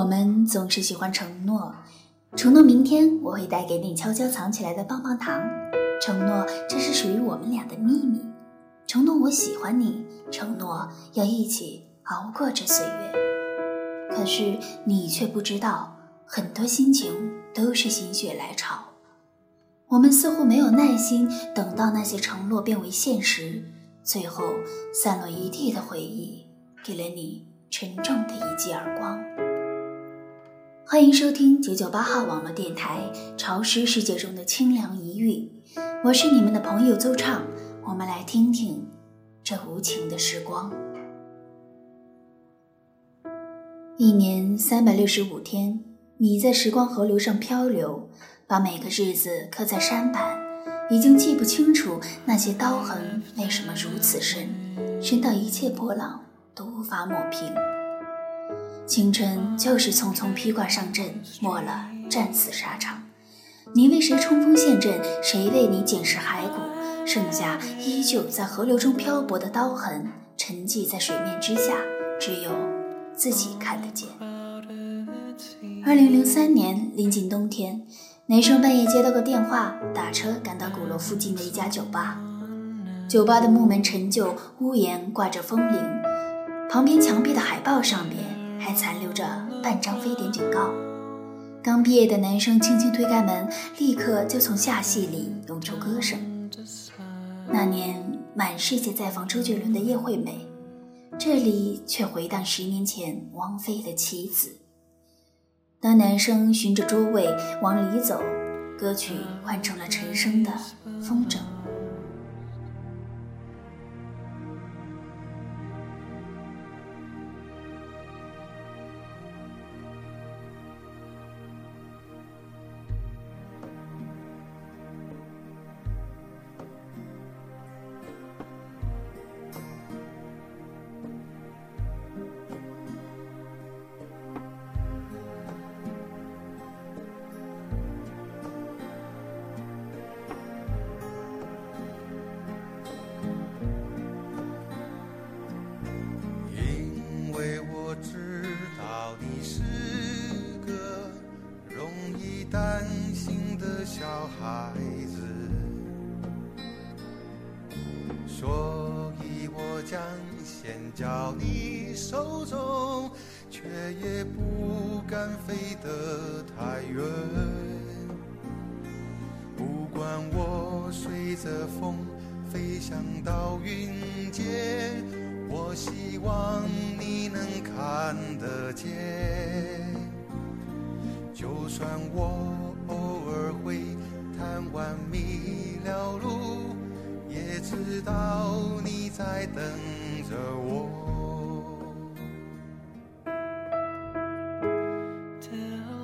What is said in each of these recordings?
我们总是喜欢承诺，承诺明天我会带给你悄悄藏起来的棒棒糖，承诺这是属于我们俩的秘密，承诺我喜欢你，承诺要一起熬过这岁月。可是你却不知道，很多心情都是心血来潮，我们似乎没有耐心等到那些承诺变为现实，最后散落一地的回忆，给了你沉重的一记耳光。欢迎收听九九八号网络电台《潮湿世界中的清凉一遇》，我是你们的朋友邹畅，我们来听听这无情的时光。一年三百六十五天，你在时光河流上漂流，把每个日子刻在山板，已经记不清楚那些刀痕为什么如此深，深到一切波浪都无法抹平。青春就是匆匆披挂上阵，没了战死沙场。你为谁冲锋陷阵？谁为你捡拾骸骨？剩下依旧在河流中漂泊的刀痕，沉寂在水面之下，只有自己看得见。二零零三年临近冬天，男生半夜接到个电话，打车赶到鼓楼附近的一家酒吧。酒吧的木门陈旧，屋檐挂着风铃，旁边墙壁的海报上面。还残留着半张非典警告。刚毕业的男生轻轻推开门，立刻就从下戏里涌出歌声。那年满世界在放周杰伦的《叶惠美》，这里却回荡十年前王菲的《妻子》。当男生循着桌位往里走，歌曲换成了陈升的《风筝》。中，却也不敢飞得太远。不管我随着风飞翔到云间，我希望你能看得见。就算我偶尔会贪玩迷了路，也知道你在等。着我。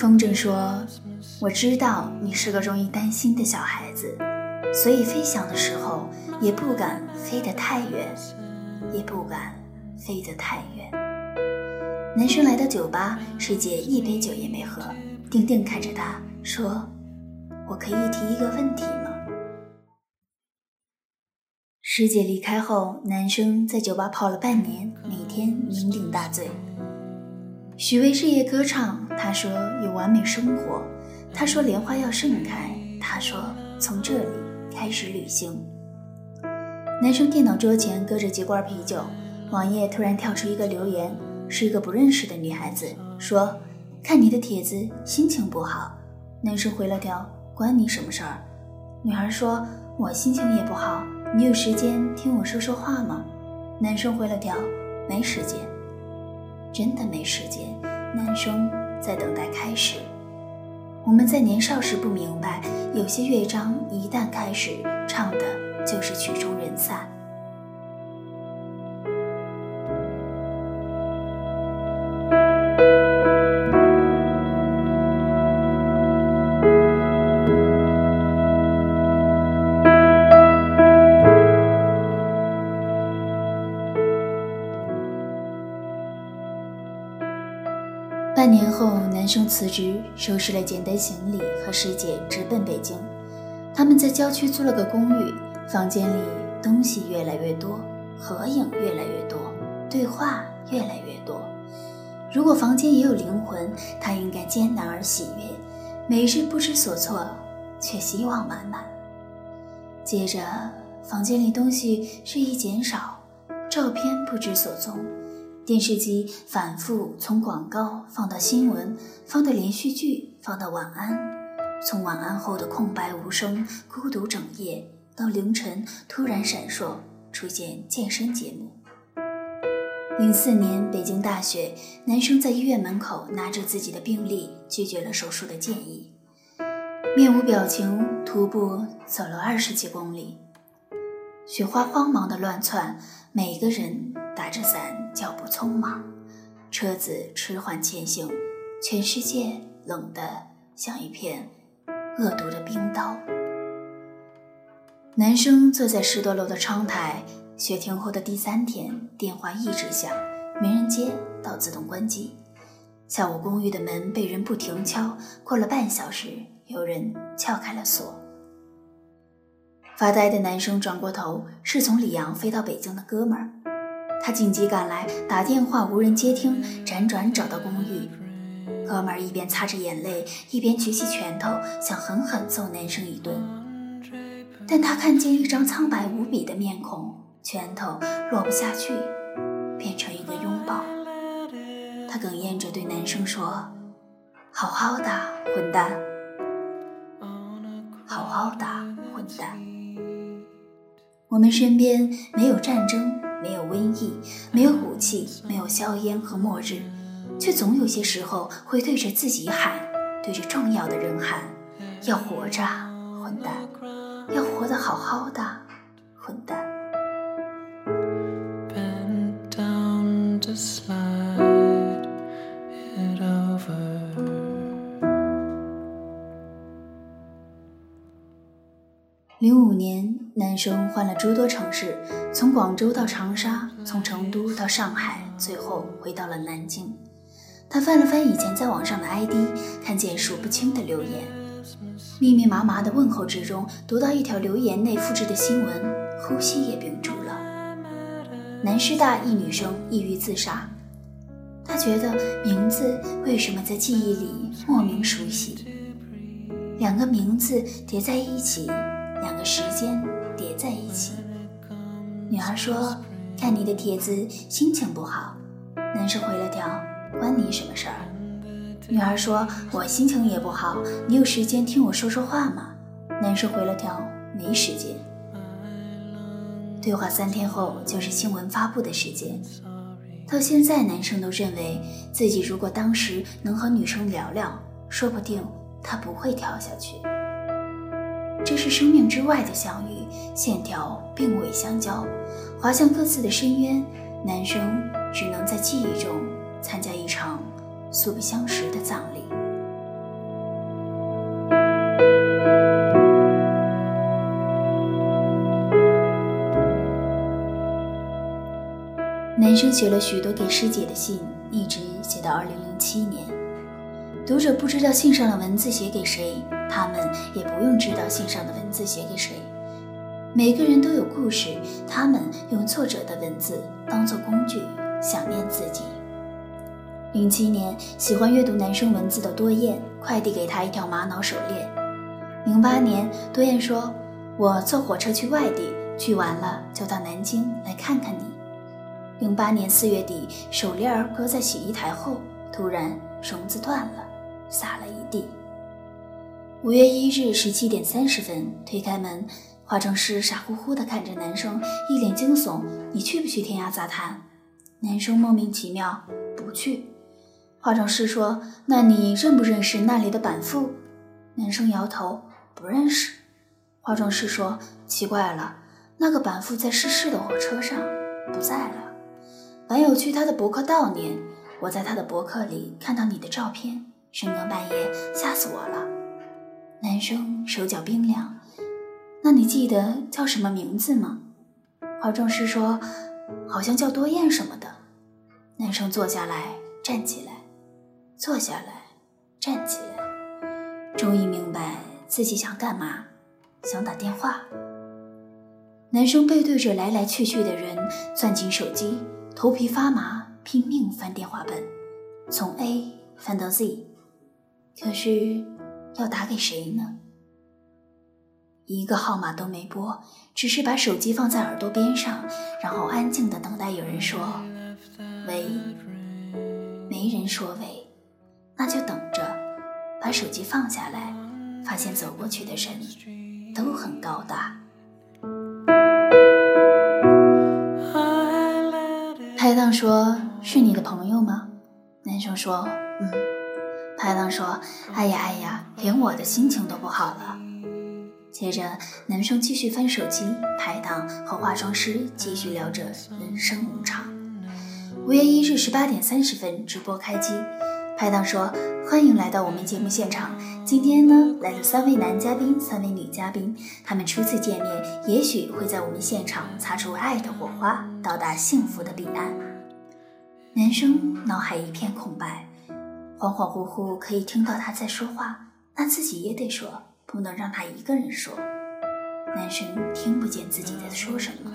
风筝说：“我知道你是个容易担心的小孩子，所以飞翔的时候也不敢飞得太远，也不敢飞得太远。”男生来到酒吧，师姐一杯酒也没喝，定定看着他说：“我可以提一个问题吗？”师姐离开后，男生在酒吧泡了半年，每天酩酊大醉。许巍日夜歌唱，他说有完美生活，他说莲花要盛开，他说从这里开始旅行。男生电脑桌前搁着几罐啤酒，网页突然跳出一个留言，是一个不认识的女孩子说：“看你的帖子，心情不好。”男生回了条：“关你什么事儿？”女孩说：“我心情也不好。”你有时间听我说说话吗？男生回了条：“没时间，真的没时间。”男生在等待开始。我们在年少时不明白，有些乐章一旦开始，唱的就是曲终人散。生辞职，收拾了简单行李，和师姐直奔北京。他们在郊区租了个公寓，房间里东西越来越多，合影越来越多，对话越来越多。如果房间也有灵魂，他应该艰难而喜悦，每日不知所措，却希望满满。接着，房间里东西日益减少，照片不知所踪，电视机反复从广告放到新闻，放到连续剧，放到晚安，从晚安后的空白无声、孤独整夜，到凌晨突然闪烁出现健身节目。零四年北京大雪，男生在医院门口拿着自己的病历，拒绝了手术的建议，面无表情徒步走了二十几公里，雪花慌忙的乱窜，每个人打着伞，脚步匆忙，车子迟缓前行，全世界冷得像一片恶毒的冰刀。男生坐在十多楼的窗台。雪停后的第三天，电话一直响，没人接到自动关机。下午公寓的门被人不停敲，过了半小时，有人撬开了锁。发呆的男生转过头，是从里昂飞到北京的哥们儿。他紧急赶来，打电话无人接听，辗转找到公寓。哥们儿一边擦着眼泪，一边举起拳头，想狠狠揍男生一顿。但他看见一张苍白无比的面孔。拳头落不下去，变成一个拥抱。他哽咽着对男生说：“好好的，混蛋！好好的，混蛋！我们身边没有战争，没有瘟疫，没有武器，没有硝烟和末日，却总有些时候会对着自己喊，对着重要的人喊：要活着，混蛋！要活得好好的，混蛋！”零五年，男生换了诸多城市，从广州到长沙，从成都到上海，最后回到了南京。他翻了翻以前在网上的 ID，看见数不清的留言，密密麻麻的问候之中，读到一条留言内复制的新闻，呼吸也屏住了。南师大一女生抑郁自杀，她觉得名字为什么在记忆里莫名熟悉？两个名字叠在一起。两个时间叠在一起。女孩说：“看你的帖子，心情不好。”男生回了条：“关你什么事儿？”女孩说：“我心情也不好，你有时间听我说说话吗？”男生回了条：“没时间。”对话三天后就是新闻发布的时间。到现在，男生都认为自己如果当时能和女生聊聊，说不定他不会跳下去。这是生命之外的相遇，线条并未相交，滑向各自的深渊。男生只能在记忆中参加一场素不相识的葬礼。男生写了许多给师姐的信，一直写到二零零七年。读者不知道信上的文字写给谁。他们也不用知道信上的文字写给谁。每个人都有故事，他们用作者的文字当做工具，想念自己。零七年，喜欢阅读男生文字的多燕快递给他一条玛瑙手链。零八年，多燕说：“我坐火车去外地，去完了就到南京来看看你。”零八年四月底，手链搁在洗衣台后，突然绳子断了，洒了一地。五月一日十七点三十分，推开门，化妆师傻乎乎地看着男生，一脸惊悚：“你去不去天涯杂谈？”男生莫名其妙：“不去。”化妆师说：“那你认不认识那里的板副？”男生摇头：“不认识。”化妆师说：“奇怪了，那个板副在逝世的火车上不在了。板友去他的博客悼念，我在他的博客里看到你的照片，深更半夜吓死我了。”男生手脚冰凉，那你记得叫什么名字吗？化妆师说，好像叫多燕什么的。男生坐下来，站起来，坐下来，站起来，终于明白自己想干嘛，想打电话。男生背对着来来去去的人，攥紧手机，头皮发麻，拼命翻电话本。从 A 翻到 Z，可是要打给谁呢？一个号码都没拨，只是把手机放在耳朵边上，然后安静的等待有人说“喂”。没人说“喂”，那就等着。把手机放下来，发现走过去的人都很高大。拍档说：“是你的朋友吗？”男生说：“嗯。”拍档说：“哎呀哎呀，连我的心情都不好了。”接着，男生继续翻手机，拍档和化妆师继续聊着人生无常。五月一日十八点三十分，直播开机。拍档说：“欢迎来到我们节目现场。今天呢，来了三位男嘉宾，三位女嘉宾。他们初次见面，也许会在我们现场擦出爱的火花，到达幸福的彼岸。”男生脑海一片空白，恍恍惚惚可以听到他在说话，那自己也得说。不能让他一个人说。男生听不见自己在说什么。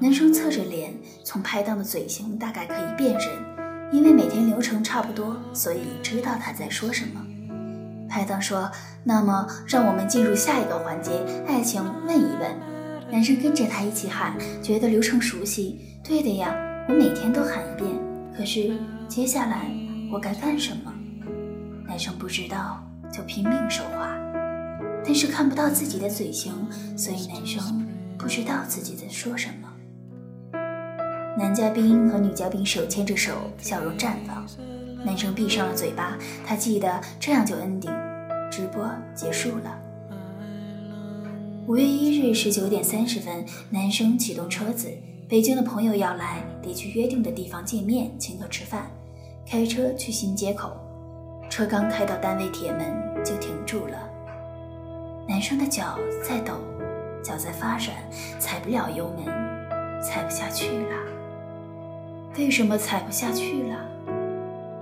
男生侧着脸，从拍档的嘴型大概可以辨认，因为每天流程差不多，所以知道他在说什么。拍档说：“那么，让我们进入下一个环节，爱情问一问。”男生跟着他一起喊，觉得流程熟悉。对的呀，我每天都喊一遍。可是接下来我该干什么？男生不知道。就拼命说话，但是看不到自己的嘴型，所以男生不知道自己在说什么。男嘉宾和女嘉宾手牵着手，笑容绽放。男生闭上了嘴巴，他记得这样就 ending，直播结束了。五月一日十九点三十分，男生启动车子，北京的朋友要来，得去约定的地方见面，请客吃饭，开车去新街口。车刚开到单位铁门就停住了，男生的脚在抖，脚在发软，踩不了油门，踩不下去了。为什么踩不下去了？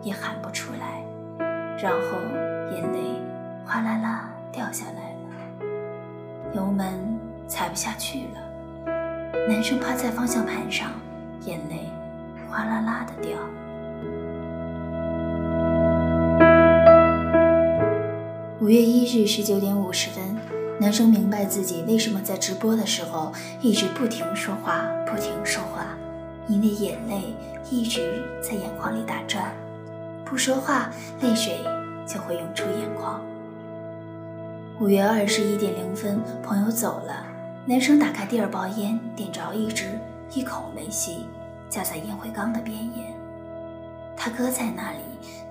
也喊不出来，然后眼泪哗啦啦掉下来了。油门踩不下去了，男生趴在方向盘上，眼泪哗啦啦的掉。五月一日十九点五十分，男生明白自己为什么在直播的时候一直不停说话，不停说话，因为眼泪一直在眼眶里打转，不说话，泪水就会涌出眼眶。五月二十一点零分，朋友走了，男生打开第二包烟，点着一支，一口没吸，架在烟灰缸的边沿，他搁在那里，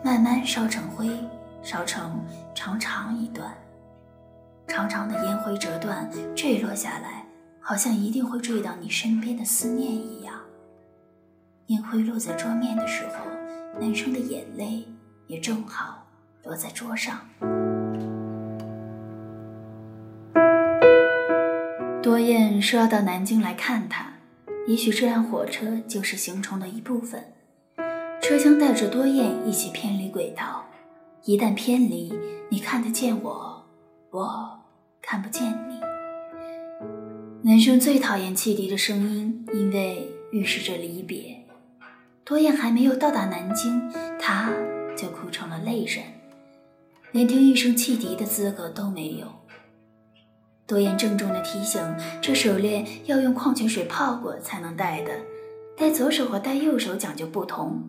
慢慢烧成灰。烧成长长一段，长长的烟灰折断坠落下来，好像一定会坠到你身边的思念一样。烟灰落在桌面的时候，男生的眼泪也正好落在桌上。多燕说要到南京来看他，也许这辆火车就是行程的一部分，车厢带着多燕一起偏离轨道。一旦偏离，你看得见我，我看不见你。男生最讨厌汽笛的声音，因为预示着离别。多燕还没有到达南京，他就哭成了泪人，连听一声汽笛的资格都没有。多燕郑重地提醒：这手链要用矿泉水泡过才能戴的，戴左手和戴右手讲究不同。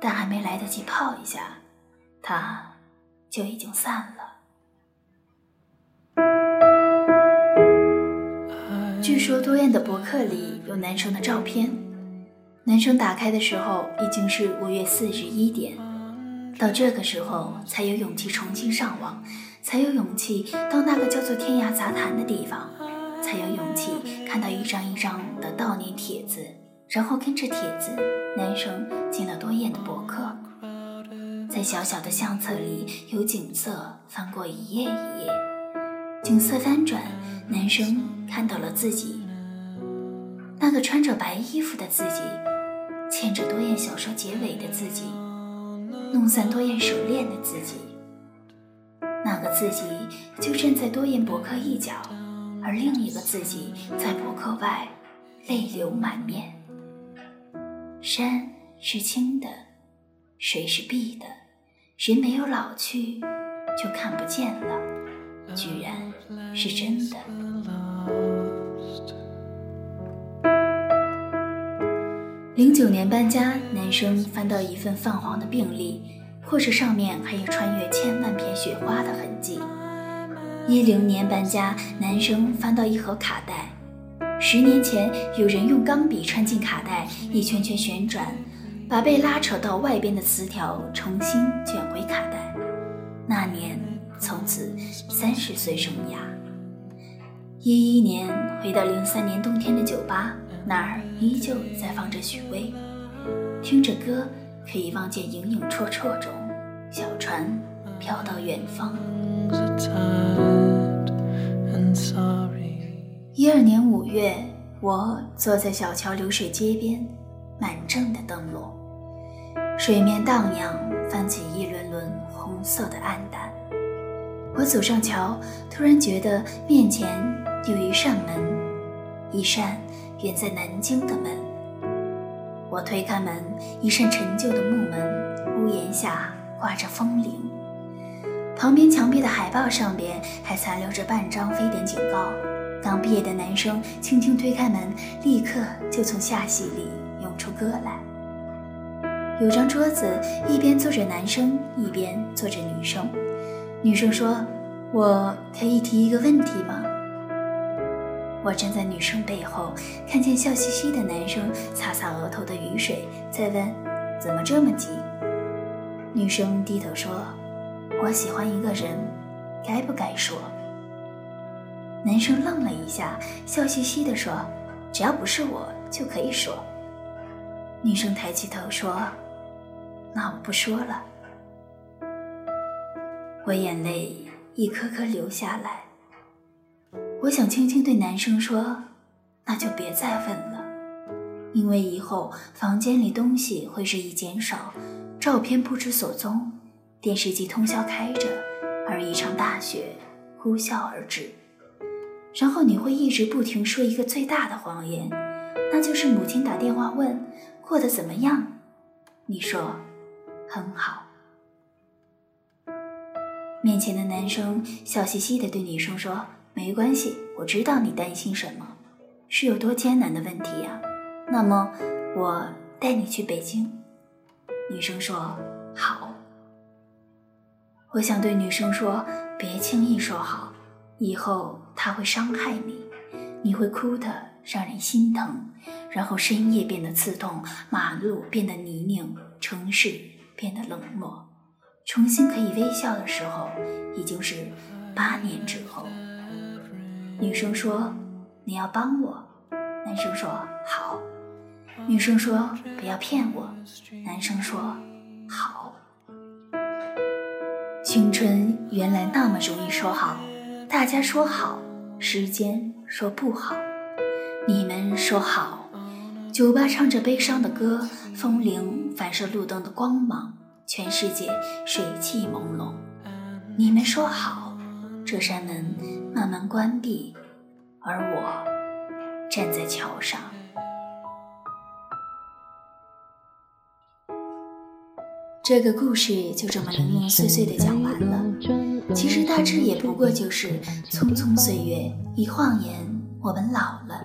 但还没来得及泡一下。他就已经散了。据说多燕的博客里有男生的照片，男生打开的时候已经是五月四日一点，到这个时候才有勇气重新上网，才有勇气到那个叫做天涯杂谈的地方，才有勇气看到一张一张的悼念帖子，然后跟着帖子，男生进了多燕的博客。在小小的相册里，有景色翻过一页一页，景色翻转，男生看到了自己，那个穿着白衣服的自己，牵着多燕小说结尾的自己，弄散多燕手链的自己，那个自己就站在多燕博客一角，而另一个自己在博客外，泪流满面。山是青的。水是碧的，人没有老去就看不见了，居然是真的。零九年搬家，男生翻到一份泛黄的病历，或是上面还有穿越千万片雪花的痕迹。一零年搬家，男生翻到一盒卡带。十年前，有人用钢笔穿进卡带，一圈圈旋转，把被拉扯到外边的词条重新卷回卡带。那年，从此三十岁生涯。一一年，回到零三年冬天的酒吧，那儿依旧在放着许巍，听着歌，可以望见影影绰绰中，小船飘到远方。一二年五月，我坐在小桥流水街边，满正的灯笼，水面荡漾，泛起一轮轮红色的暗淡。我走上桥，突然觉得面前有一扇门，一扇远在南京的门。我推开门，一扇陈旧的木门，屋檐下挂着风铃。旁边墙壁的海报上边还残留着半张非典警告。刚毕业的男生轻轻推开门，立刻就从下戏里涌出歌来。有张桌子，一边坐着男生，一边坐着女生。女生说：“我可以提一个问题吗？”我站在女生背后，看见笑嘻嘻的男生擦擦额头的雨水，再问：“怎么这么急？”女生低头说。我喜欢一个人，该不该说？男生愣了一下，笑嘻嘻地说：“只要不是我，就可以说。”女生抬起头说：“那我不说了。”我眼泪一颗颗流下来。我想轻轻对男生说：“那就别再问了，因为以后房间里东西会日益减少，照片不知所踪。”电视机通宵开着，而一场大雪呼啸而至。然后你会一直不停说一个最大的谎言，那就是母亲打电话问过得怎么样，你说很好。面前的男生笑嘻嘻的对女生说：“没关系，我知道你担心什么，是有多艰难的问题呀。那么我带你去北京。”女生说：“好。”我想对女生说：“别轻易说好，以后他会伤害你，你会哭的让人心疼，然后深夜变得刺痛，马路变得泥泞，城市变得冷漠。重新可以微笑的时候，已经是八年之后。”女生说：“你要帮我。”男生说：“好。”女生说：“不要骗我。”男生说：“好。”青春原来那么容易说好，大家说好，时间说不好，你们说好，酒吧唱着悲伤的歌，风铃反射路灯的光芒，全世界水汽朦胧。你们说好，这扇门慢慢关闭，而我站在桥上。这个故事就这么零零碎碎的讲完了。其实大致也不过就是匆匆岁月，一晃眼我们老了，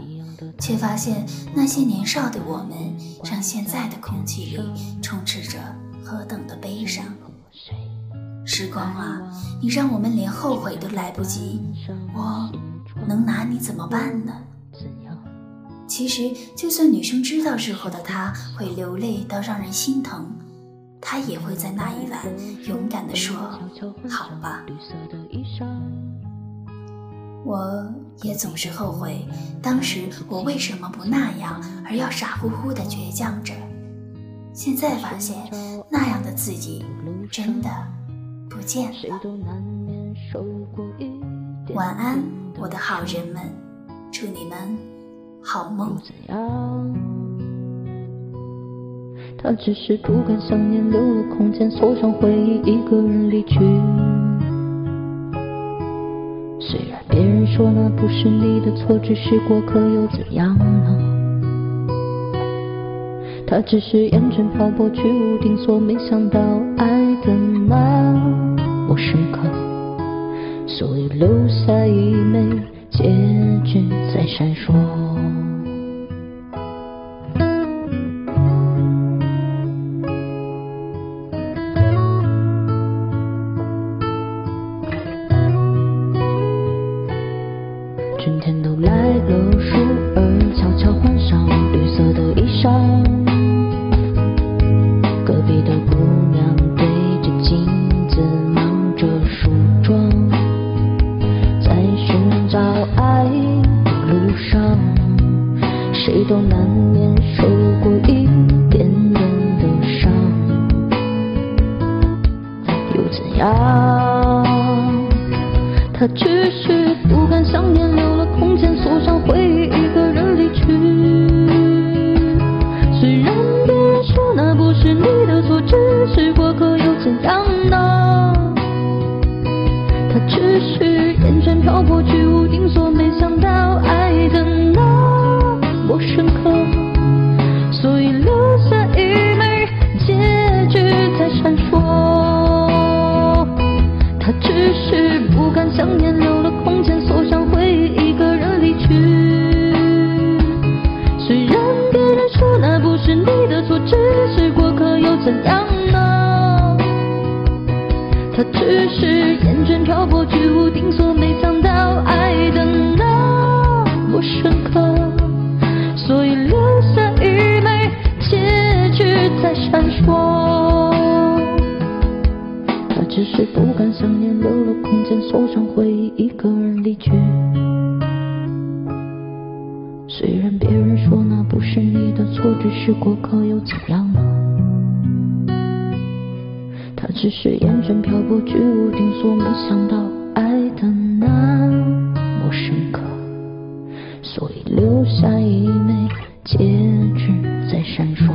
却发现那些年少的我们，让现在的空气里充斥着何等的悲伤。时光啊，你让我们连后悔都来不及，我能拿你怎么办呢？其实，就算女生知道日后的她会流泪到让人心疼。她也会在那一晚勇敢地说：“好吧。”我也总是后悔，当时我为什么不那样，而要傻乎乎的倔强着。现在发现，那样的自己真的不见了。晚安，我的好人们，祝你们好梦。他只是不敢想念，留了空间，锁上回忆，一个人离去。别人说那不是你的错，只是过客，又怎样呢？他只是厌倦漂泊，居无定所，没想到爱的那么深刻，所以留下一枚戒指在闪烁。他只是不敢想念，留了空间，锁上回忆，一个人离去。虽然别人说那不是你的错，只是过客，又怎样呢？他只是厌倦漂泊，居无定所，没想到爱的那么深刻，想念，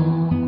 闪